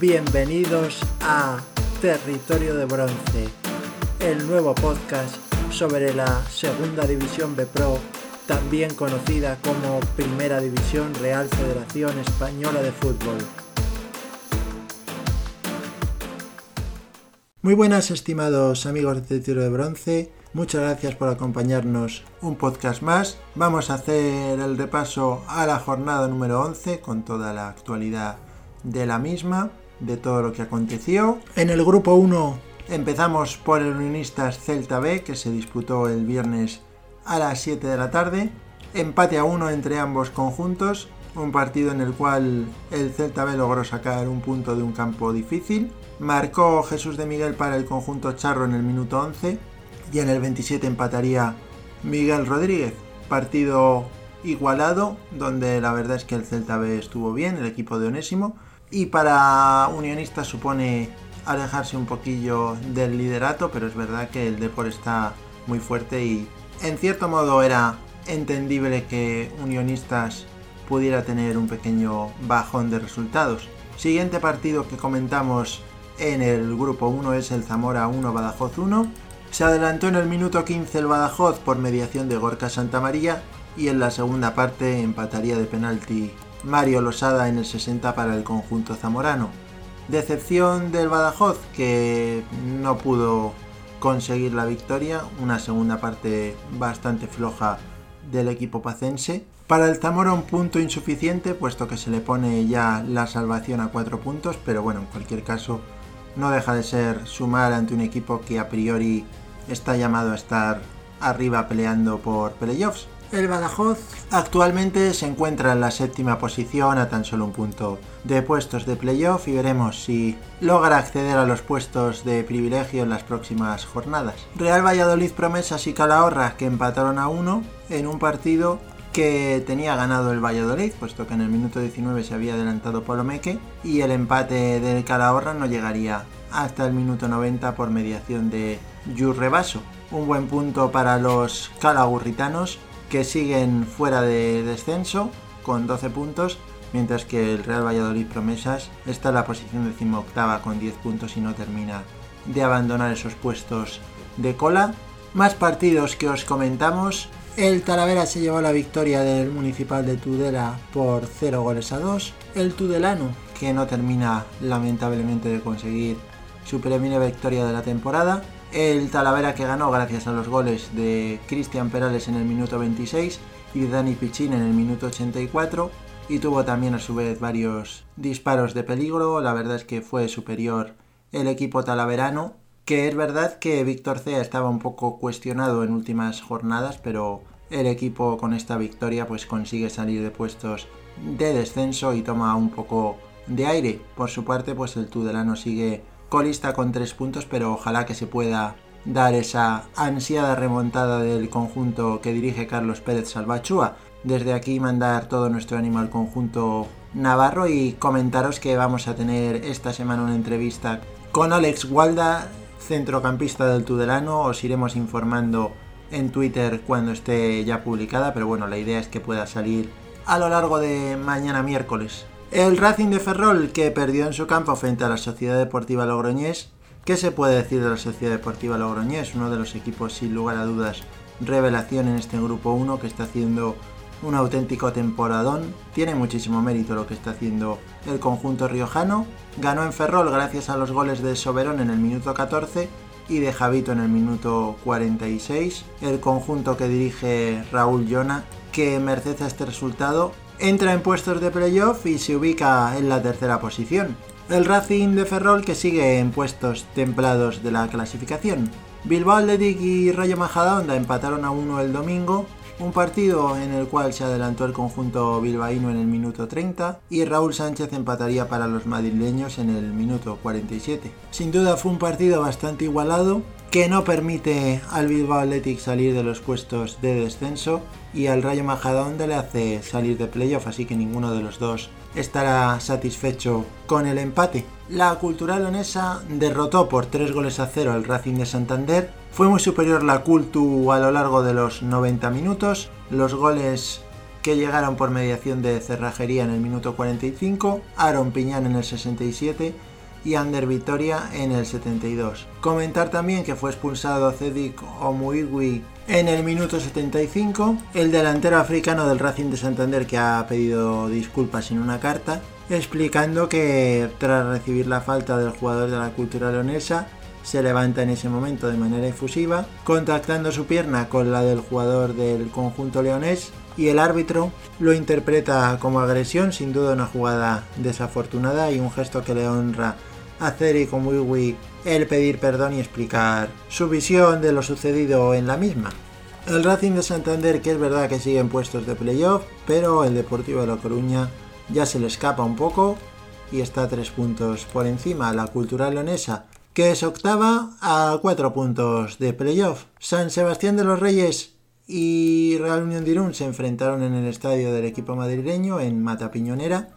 Bienvenidos a Territorio de Bronce, el nuevo podcast sobre la Segunda División B Pro, también conocida como Primera División Real Federación Española de Fútbol. Muy buenas estimados amigos de Territorio de Bronce, muchas gracias por acompañarnos un podcast más. Vamos a hacer el repaso a la jornada número 11 con toda la actualidad de la misma, de todo lo que aconteció. En el grupo 1 empezamos por el Unionistas Celta B, que se disputó el viernes a las 7 de la tarde. Empate a 1 entre ambos conjuntos, un partido en el cual el Celta B logró sacar un punto de un campo difícil. Marcó Jesús de Miguel para el conjunto charro en el minuto 11 y en el 27 empataría Miguel Rodríguez. Partido igualado, donde la verdad es que el Celta B estuvo bien, el equipo de Onésimo, y para Unionistas supone alejarse un poquillo del liderato, pero es verdad que el Depor está muy fuerte y en cierto modo era entendible que Unionistas pudiera tener un pequeño bajón de resultados. Siguiente partido que comentamos en el grupo 1 es el Zamora 1 Badajoz 1. Se adelantó en el minuto 15 el Badajoz por mediación de Gorka Santamaría y en la segunda parte empataría de penalti Mario Losada en el 60 para el conjunto zamorano. Decepción del Badajoz que no pudo conseguir la victoria, una segunda parte bastante floja del equipo pacense. Para el Zamora un punto insuficiente puesto que se le pone ya la salvación a cuatro puntos, pero bueno, en cualquier caso no deja de ser sumar ante un equipo que a priori está llamado a estar arriba peleando por playoffs. El Badajoz actualmente se encuentra en la séptima posición a tan solo un punto de puestos de playoff y veremos si logra acceder a los puestos de privilegio en las próximas jornadas. Real Valladolid Promesas y Calahorra que empataron a uno en un partido que tenía ganado el Valladolid, puesto que en el minuto 19 se había adelantado Polomeque y el empate del Calahorra no llegaría hasta el minuto 90 por mediación de Yurrebaso. Un buen punto para los calagurritanos que siguen fuera de descenso con 12 puntos, mientras que el Real Valladolid Promesas está en la posición decimoctava con 10 puntos y no termina de abandonar esos puestos de cola. Más partidos que os comentamos. El Talavera se llevó la victoria del Municipal de Tudela por 0 goles a 2. El Tudelano, que no termina lamentablemente de conseguir su primera victoria de la temporada, el Talavera que ganó gracias a los goles de Cristian Perales en el minuto 26 y Dani Pichín en el minuto 84 y tuvo también a su vez varios disparos de peligro. La verdad es que fue superior el equipo talaverano, que es verdad que Víctor Cea estaba un poco cuestionado en últimas jornadas, pero el equipo con esta victoria pues consigue salir de puestos de descenso y toma un poco de aire. Por su parte, pues el Tudelano sigue colista con tres puntos, pero ojalá que se pueda dar esa ansiada remontada del conjunto que dirige Carlos Pérez Salvachúa. Desde aquí mandar todo nuestro ánimo al conjunto navarro y comentaros que vamos a tener esta semana una entrevista con Alex Walda, centrocampista del Tudelano. Os iremos informando en Twitter cuando esté ya publicada, pero bueno, la idea es que pueda salir a lo largo de mañana miércoles. El Racing de Ferrol, que perdió en su campo frente a la Sociedad Deportiva Logroñés. ¿Qué se puede decir de la Sociedad Deportiva Logroñés? Uno de los equipos, sin lugar a dudas, revelación en este grupo 1 que está haciendo un auténtico temporadón. Tiene muchísimo mérito lo que está haciendo el conjunto riojano. Ganó en Ferrol gracias a los goles de Soberón en el minuto 14 y de Javito en el minuto 46. El conjunto que dirige Raúl Llona, que merced a este resultado entra en puestos de playoff y se ubica en la tercera posición. El Racing de Ferrol que sigue en puestos templados de la clasificación. Bilbao Athletic y Rayo Majadahonda empataron a uno el domingo, un partido en el cual se adelantó el conjunto bilbaíno en el minuto 30 y Raúl Sánchez empataría para los madrileños en el minuto 47. Sin duda fue un partido bastante igualado que no permite al Bilbao Athletic salir de los puestos de descenso y al Rayo Majadahonda le hace salir de playoff, así que ninguno de los dos estará satisfecho con el empate. La Cultural Leonesa derrotó por 3 goles a 0 al Racing de Santander. Fue muy superior la Cultu a lo largo de los 90 minutos. Los goles que llegaron por mediación de Cerrajería en el minuto 45, Aaron Piñán en el 67 y Ander Vitoria en el 72. Comentar también que fue expulsado Cedik Omuigui en el minuto 75, el delantero africano del Racing de Santander que ha pedido disculpas en una carta, explicando que tras recibir la falta del jugador de la cultura leonesa, se levanta en ese momento de manera efusiva, contactando su pierna con la del jugador del conjunto leonés y el árbitro lo interpreta como agresión, sin duda una jugada desafortunada y un gesto que le honra a Ceri Wiwi el pedir perdón y explicar su visión de lo sucedido en la misma. El Racing de Santander, que es verdad que sigue en puestos de playoff, pero el Deportivo de La Coruña ya se le escapa un poco y está tres puntos por encima. La Cultural Leonesa, que es octava a cuatro puntos de playoff. San Sebastián de los Reyes y Real Unión de Irún se enfrentaron en el estadio del equipo madrileño en Matapiñonera.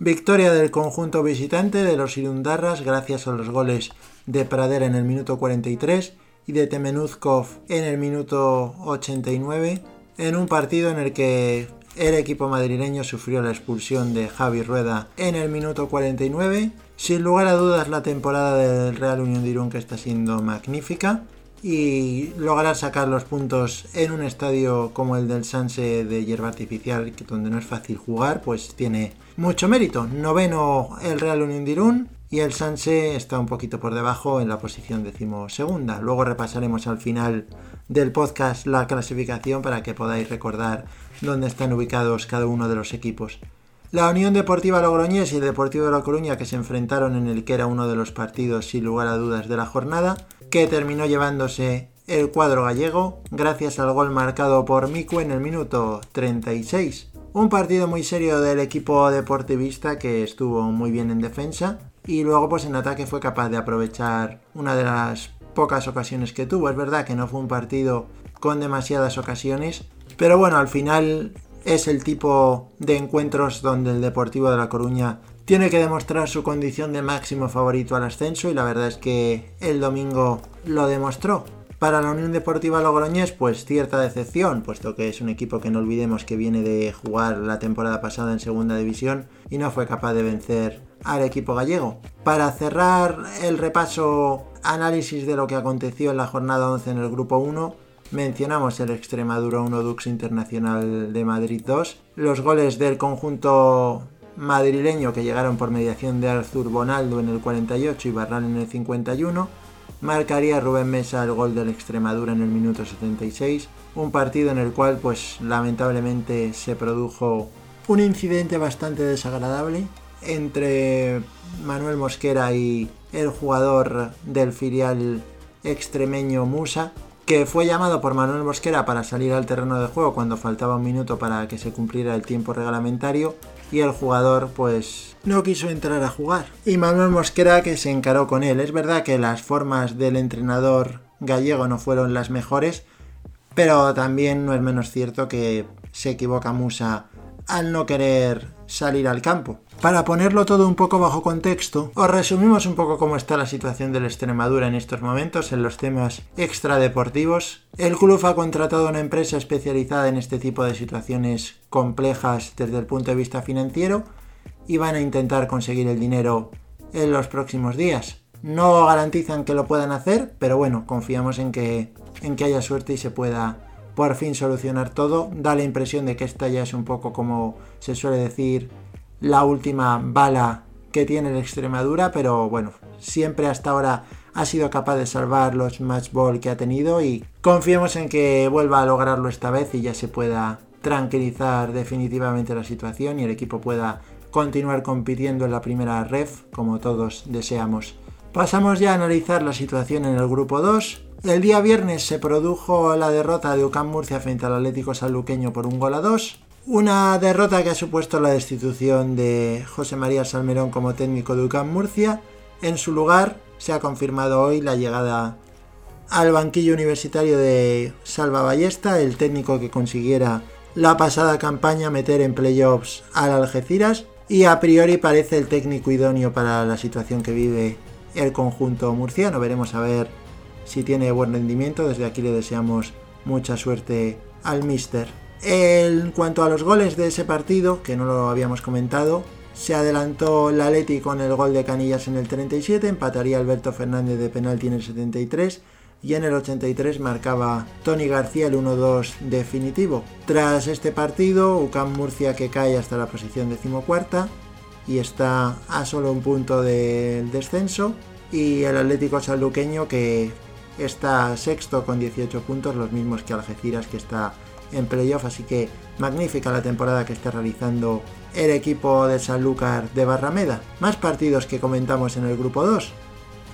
Victoria del conjunto visitante de los Irundarras gracias a los goles de Pradera en el minuto 43 y de Temenuzkov en el minuto 89 en un partido en el que el equipo madrileño sufrió la expulsión de Javi Rueda en el minuto 49. Sin lugar a dudas la temporada del Real Unión de Irún que está siendo magnífica y lograr sacar los puntos en un estadio como el del Sanse de hierba artificial, donde no es fácil jugar, pues tiene mucho mérito. Noveno el Real Unión de y el Sanse está un poquito por debajo en la posición decimosegunda. Luego repasaremos al final del podcast la clasificación para que podáis recordar dónde están ubicados cada uno de los equipos. La Unión Deportiva Logroñés y el Deportivo de La Coruña que se enfrentaron en el que era uno de los partidos sin lugar a dudas de la jornada que terminó llevándose el cuadro gallego gracias al gol marcado por Miku en el minuto 36. Un partido muy serio del equipo deportivista que estuvo muy bien en defensa y luego pues en ataque fue capaz de aprovechar una de las pocas ocasiones que tuvo. Es verdad que no fue un partido con demasiadas ocasiones, pero bueno, al final es el tipo de encuentros donde el Deportivo de La Coruña tiene que demostrar su condición de máximo favorito al ascenso y la verdad es que el domingo lo demostró. Para la Unión Deportiva Logroñés, pues cierta decepción, puesto que es un equipo que no olvidemos que viene de jugar la temporada pasada en segunda división y no fue capaz de vencer al equipo gallego. Para cerrar el repaso análisis de lo que aconteció en la jornada 11 en el grupo 1, mencionamos el Extremadura 1 Dux Internacional de Madrid 2, los goles del conjunto madrileño que llegaron por mediación de Arthur Bonaldo en el 48 y Barral en el 51. Marcaría Rubén Mesa el gol del Extremadura en el minuto 76. Un partido en el cual pues lamentablemente se produjo un incidente bastante desagradable entre Manuel Mosquera y el jugador del filial extremeño Musa, que fue llamado por Manuel Mosquera para salir al terreno de juego cuando faltaba un minuto para que se cumpliera el tiempo reglamentario y el jugador pues no quiso entrar a jugar. Y Manuel Mosquera que se encaró con él. Es verdad que las formas del entrenador gallego no fueron las mejores, pero también no es menos cierto que se equivoca Musa al no querer salir al campo. Para ponerlo todo un poco bajo contexto, os resumimos un poco cómo está la situación del Extremadura en estos momentos en los temas extradeportivos. El club ha contratado una empresa especializada en este tipo de situaciones complejas desde el punto de vista financiero y van a intentar conseguir el dinero en los próximos días. No garantizan que lo puedan hacer, pero bueno, confiamos en que, en que haya suerte y se pueda por fin solucionar todo. Da la impresión de que esta ya es un poco como se suele decir la última bala que tiene el Extremadura, pero bueno, siempre hasta ahora ha sido capaz de salvar los match ball que ha tenido y confiemos en que vuelva a lograrlo esta vez y ya se pueda tranquilizar definitivamente la situación y el equipo pueda continuar compitiendo en la primera ref como todos deseamos. Pasamos ya a analizar la situación en el grupo 2. El día viernes se produjo la derrota de UCAM Murcia frente al Atlético Sanluqueño por un gol a dos. Una derrota que ha supuesto la destitución de José María Salmerón como técnico de UCAM Murcia. En su lugar se ha confirmado hoy la llegada al banquillo universitario de Salva Ballesta, el técnico que consiguiera la pasada campaña meter en playoffs al Algeciras y a priori parece el técnico idóneo para la situación que vive el conjunto murciano. Veremos a ver si tiene buen rendimiento. Desde aquí le deseamos mucha suerte al Mister. En cuanto a los goles de ese partido, que no lo habíamos comentado, Se adelantó el Atleti con el gol de Canillas en el 37, empataría Alberto Fernández de penalti en el 73 y en el 83 marcaba Tony García el 1-2 definitivo. Tras este partido, UCAM Murcia que cae hasta la posición decimocuarta y está a solo un punto del descenso y el Atlético Sanluqueño que está sexto con 18 puntos, los mismos que Algeciras que está en playoff, así que magnífica la temporada que está realizando el equipo de Sanlúcar de Barrameda. Más partidos que comentamos en el grupo 2.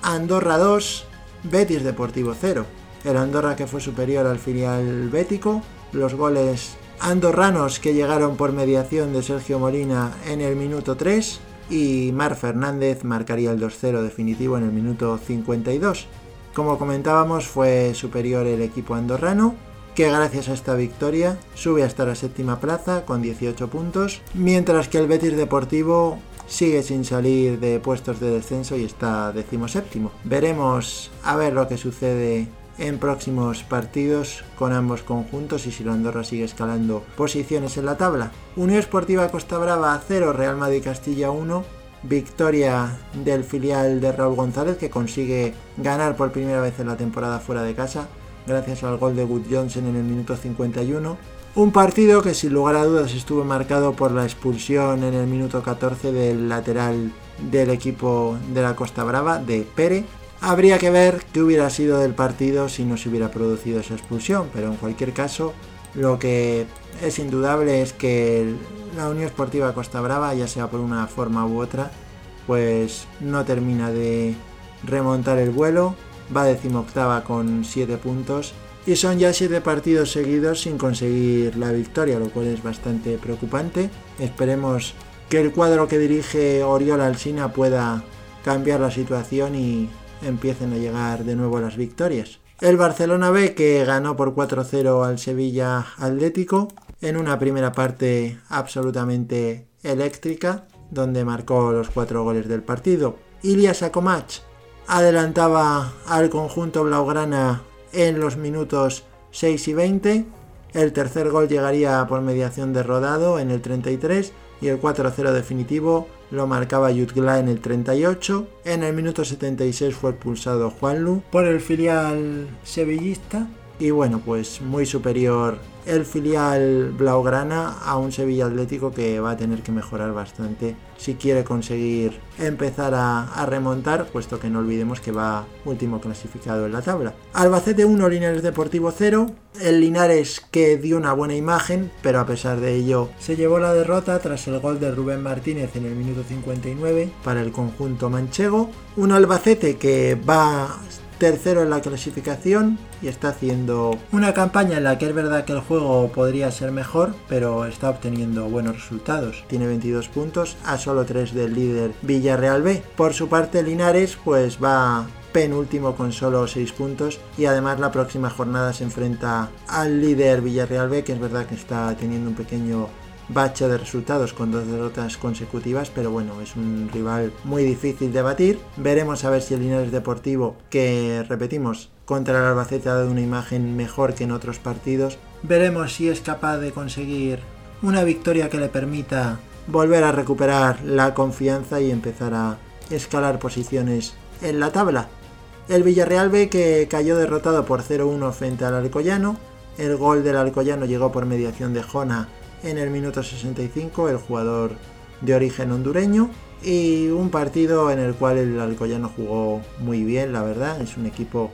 Andorra 2, Betis Deportivo 0. El Andorra que fue superior al filial bético, los goles andorranos que llegaron por mediación de Sergio Molina en el minuto 3 y Mar Fernández marcaría el 2-0 definitivo en el minuto 52. Como comentábamos fue superior el equipo andorrano que gracias a esta victoria sube hasta la séptima plaza con 18 puntos, mientras que el Betis Deportivo sigue sin salir de puestos de descenso y está decimoséptimo. Veremos a ver lo que sucede en próximos partidos con ambos conjuntos y si la Andorra sigue escalando posiciones en la tabla. Unión Esportiva Costa Brava 0, Real Madrid Castilla 1, victoria del filial de Raúl González que consigue ganar por primera vez en la temporada fuera de casa gracias al gol de Wood Johnson en el minuto 51. Un partido que sin lugar a dudas estuvo marcado por la expulsión en el minuto 14 del lateral del equipo de la Costa Brava, de Pere. Habría que ver qué hubiera sido del partido si no se hubiera producido esa expulsión, pero en cualquier caso lo que es indudable es que la Unión Esportiva Costa Brava, ya sea por una forma u otra, pues no termina de remontar el vuelo va decimoctava con 7 puntos y son ya 7 partidos seguidos sin conseguir la victoria, lo cual es bastante preocupante. Esperemos que el cuadro que dirige Oriol Alsina pueda cambiar la situación y empiecen a llegar de nuevo las victorias. El Barcelona B que ganó por 4-0 al Sevilla Atlético en una primera parte absolutamente eléctrica donde marcó los cuatro goles del partido. Ilya Sakomach adelantaba al conjunto blaugrana en los minutos 6 y 20. El tercer gol llegaría por mediación de Rodado en el 33 y el 4-0 definitivo lo marcaba Yutgla en el 38. En el minuto 76 fue expulsado Juanlu por el filial sevillista y bueno, pues muy superior el filial Blaugrana a un Sevilla Atlético que va a tener que mejorar bastante si quiere conseguir empezar a, remontar, puesto que no olvidemos que va último clasificado en la tabla. Albacete 1, Linares Deportivo 0. El Linares que dio una buena imagen, pero a pesar de ello se llevó la derrota tras el gol de Rubén Martínez en el minuto 59 para el conjunto manchego. Un Albacete que va tercero en la clasificación y está haciendo una campaña en la que es verdad que el juego podría ser mejor, pero está obteniendo buenos resultados. Tiene 22 puntos a solo 3 del líder Villarreal B. Por su parte Linares pues va penúltimo con solo 6 puntos y además la próxima jornada se enfrenta al líder Villarreal B que es verdad que está teniendo un pequeño bache de resultados con dos derrotas consecutivas, pero bueno, es un rival muy difícil de batir. Veremos a ver si el Linares Deportivo, que repetimos, contra el Albacete ha dado una imagen mejor que en otros partidos. Veremos si es capaz de conseguir una victoria que le permita volver a recuperar la confianza y empezar a escalar posiciones en la tabla. El Villarreal B que cayó derrotado por 0-1 frente al Alcoyano. El gol del Alcoyano llegó por mediación de Jona en el minuto 65, el jugador de origen hondureño. Y un partido en el cual el Alcoyano jugó muy bien, la verdad. Es un equipo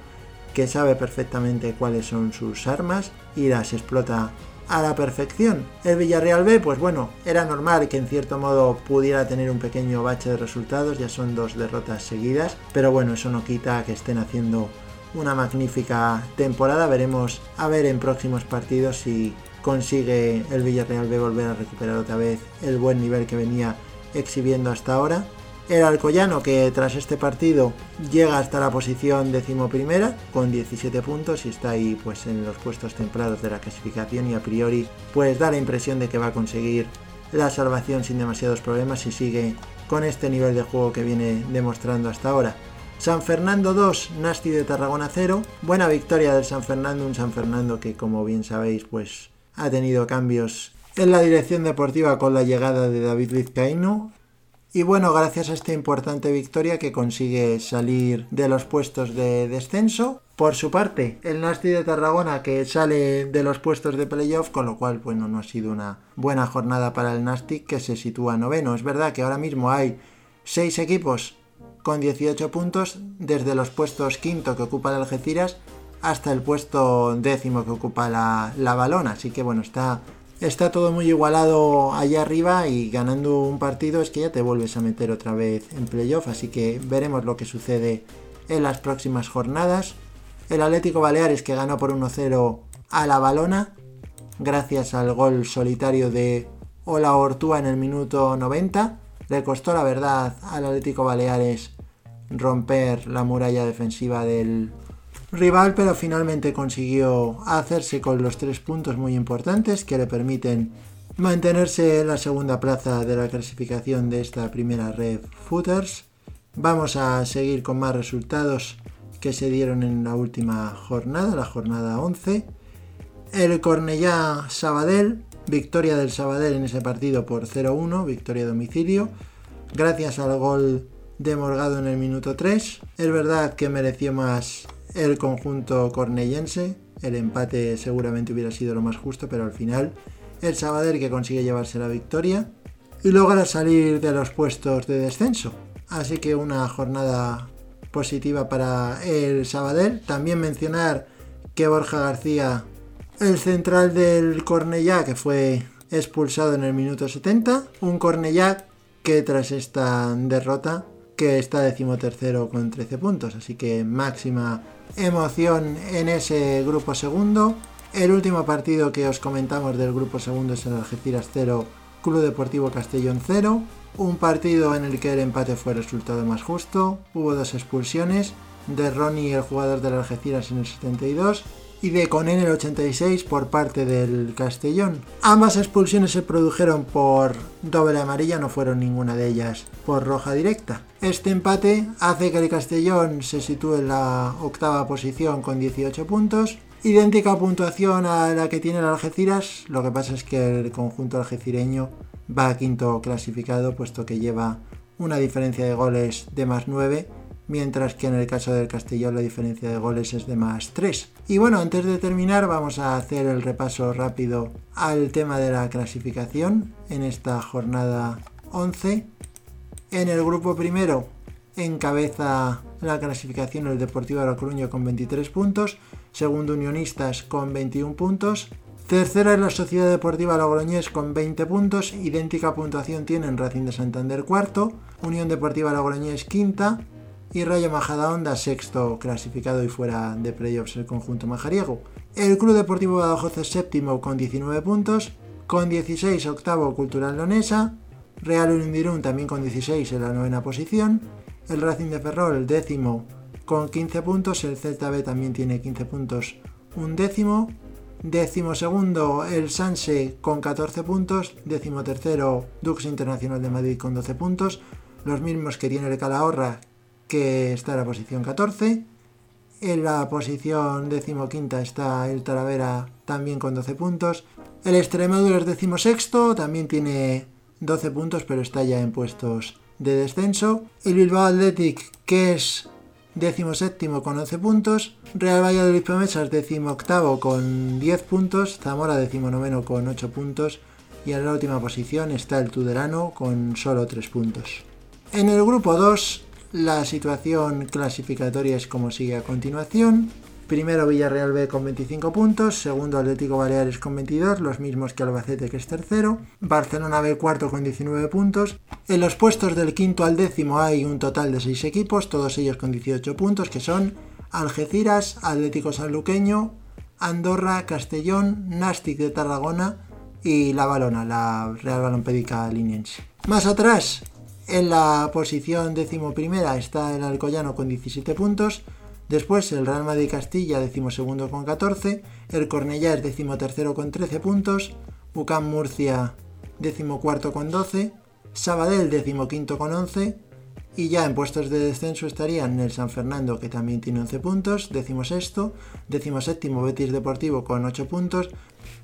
que sabe perfectamente cuáles son sus armas y las explota a la perfección. El Villarreal B, pues bueno, era normal que en cierto modo pudiera tener un pequeño bache de resultados, ya son dos derrotas seguidas, pero bueno, eso no quita que estén haciendo una magnífica temporada. Veremos a ver en próximos partidos si consigue el Villarreal B volver a recuperar otra vez el buen nivel que venía exhibiendo hasta ahora. El Alcoyano que tras este partido llega hasta la posición decimoprimera con 17 puntos y está ahí pues en los puestos templados de la clasificación y a priori pues da la impresión de que va a conseguir la salvación sin demasiados problemas y sigue con este nivel de juego que viene demostrando hasta ahora. San Fernando 2, Nasti de Tarragona 0. Buena victoria del San Fernando, un San Fernando que como bien sabéis pues ha tenido cambios en la dirección deportiva con la llegada de David Vizcaíno. Y bueno, gracias a esta importante victoria que consigue salir de los puestos de descenso. Por su parte, el Nasti de Tarragona que sale de los puestos de playoff, con lo cual, bueno, no ha sido una buena jornada para el Nasti que se sitúa noveno. Es verdad que ahora mismo hay seis equipos con 18 puntos desde los puestos quinto que ocupa el Algeciras hasta el puesto décimo que ocupa la, la Balona. Así que bueno, está está todo muy igualado allá arriba y ganando un partido es que ya te vuelves a meter otra vez en playoff, así que veremos lo que sucede en las próximas jornadas. El Atlético Baleares que ganó por 1-0 a la Balona, gracias al gol solitario de Ola Ortúa en el minuto 90. Le costó la verdad al Atlético Baleares romper la muralla defensiva del rival, pero finalmente consiguió hacerse con los tres puntos muy importantes que le permiten mantenerse en la segunda plaza de la clasificación de esta primera red Footers. Vamos a seguir con más resultados que se dieron en la última jornada, la jornada 11. El Cornellá Sabadell, victoria del Sabadell en ese partido por 0-1, victoria a domicilio, gracias al gol de Morgado en el minuto 3. Es verdad que mereció más el conjunto cornellense. El empate seguramente hubiera sido lo más justo, pero al final el Sabadell que consigue llevarse la victoria y logra salir de los puestos de descenso. Así que una jornada positiva para el Sabadell. También mencionar que Borja García, el central del Cornellá, que fue expulsado en el minuto 70. Un Cornellá que tras esta derrota, que está decimotercero con 13 puntos. Así que máxima emoción en ese grupo segundo. El último partido que os comentamos del grupo segundo es el Algeciras 0, Club Deportivo Castellón 0. Un partido en el que el empate fue el resultado más justo. Hubo dos expulsiones de Ronnie, el jugador del Algeciras, en el 72 y de Con el 86 por parte del Castellón. Ambas expulsiones se produjeron por doble amarilla, no fueron ninguna de ellas por roja directa. Este empate hace que el Castellón se sitúe en la octava posición con 18 puntos. Idéntica puntuación a la que tiene el Algeciras, lo que pasa es que el conjunto algecireño va a quinto clasificado puesto que lleva una diferencia de goles de más 9 mientras que en el caso del Castellón la diferencia de goles es de más 3. Y bueno, antes de terminar vamos a hacer el repaso rápido al tema de la clasificación en esta jornada 11. En el grupo primero encabeza la clasificación el Deportivo de La Coruña con 23 puntos, segundo Unionistas con 21 puntos, tercera es la Sociedad Deportiva Logroñés con 20 puntos, idéntica puntuación tienen Racing de Santander cuarto, Unión Deportiva Logroñés quinta, y Rayo Majadahonda sexto clasificado y fuera de playoffs el conjunto majariego. El Club Deportivo Badajoz séptimo con 19 puntos, con 16 octavo Cultural Leonesa, Real Unidirún también con 16 en la novena posición, el Racing de Ferrol décimo con 15 puntos, el Celta B también tiene 15 puntos, un décimo, décimo segundo el Sanse con 14 puntos, décimo tercero Dux Internacional de Madrid con 12 puntos, los mismos que tiene el Calahorra que está en la posición 14. En la posición decimoquinta está el Talavera también con 12 puntos. El Extremadura es decimosexto, también tiene 12 puntos, pero está ya en puestos de descenso. El Bilbao Athletic, que es decimoséptimo con 11 puntos. Real Valladolid Promesas, decimoctavo con 10 puntos. Zamora, decimonoveno con 8 puntos. Y en la última posición está el Tudelano con solo 3 puntos. En el grupo 2 la situación clasificatoria es como sigue a continuación. Primero Villarreal B con 25 puntos, segundo Atlético Baleares con 22, los mismos que Albacete que es tercero, Barcelona B cuarto con 19 puntos. En los puestos del quinto al décimo hay un total de 6 equipos, todos ellos con 18 puntos, que son Algeciras, Atlético Sanluqueño, Andorra, Castellón, Nastic de Tarragona y La Balona, la Real Balompédica Liniense. Más atrás, en la posición decimoprimera está el Alcoyano con 17 puntos. Después el Real Madrid Castilla, decimosegundo con 14. El Cornellá decimotercero con 13 puntos. UCAM Murcia, decimocuarto con 12. Sabadell, decimoquinto con 11. Y ya en puestos de descenso estarían el San Fernando, que también tiene 11 puntos, decimosexto, decimoséptimo Betis Deportivo con 8 puntos,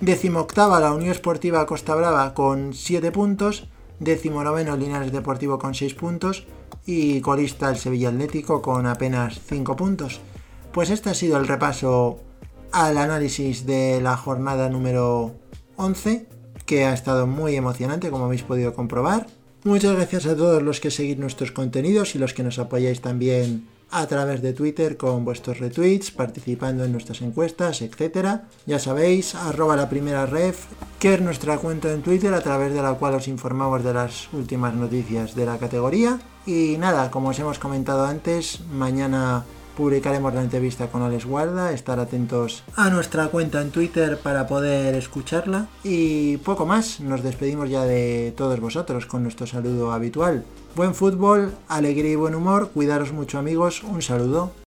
decimoctava la Unión Esportiva Costa Brava con 7 puntos, décimo noveno Linares Deportivo con 6 puntos y colista el Sevilla Atlético con apenas 5 puntos. Pues este ha sido el repaso al análisis de la jornada número 11, que ha estado muy emocionante como habéis podido comprobar. Muchas gracias a todos los que seguís nuestros contenidos y los que nos apoyáis también a través de Twitter con vuestros retweets, participando en nuestras encuestas, etc. Ya sabéis, arroba la primera ref, que es nuestra cuenta en Twitter a través de la cual os informamos de las últimas noticias de la categoría. Y nada, como os hemos comentado antes, mañana publicaremos la entrevista con Alex Guarda, estar atentos a nuestra cuenta en Twitter para poder escucharla y poco más, nos despedimos ya de todos vosotros con nuestro saludo habitual. Buen fútbol, alegría y buen humor, cuidaros mucho amigos, un saludo.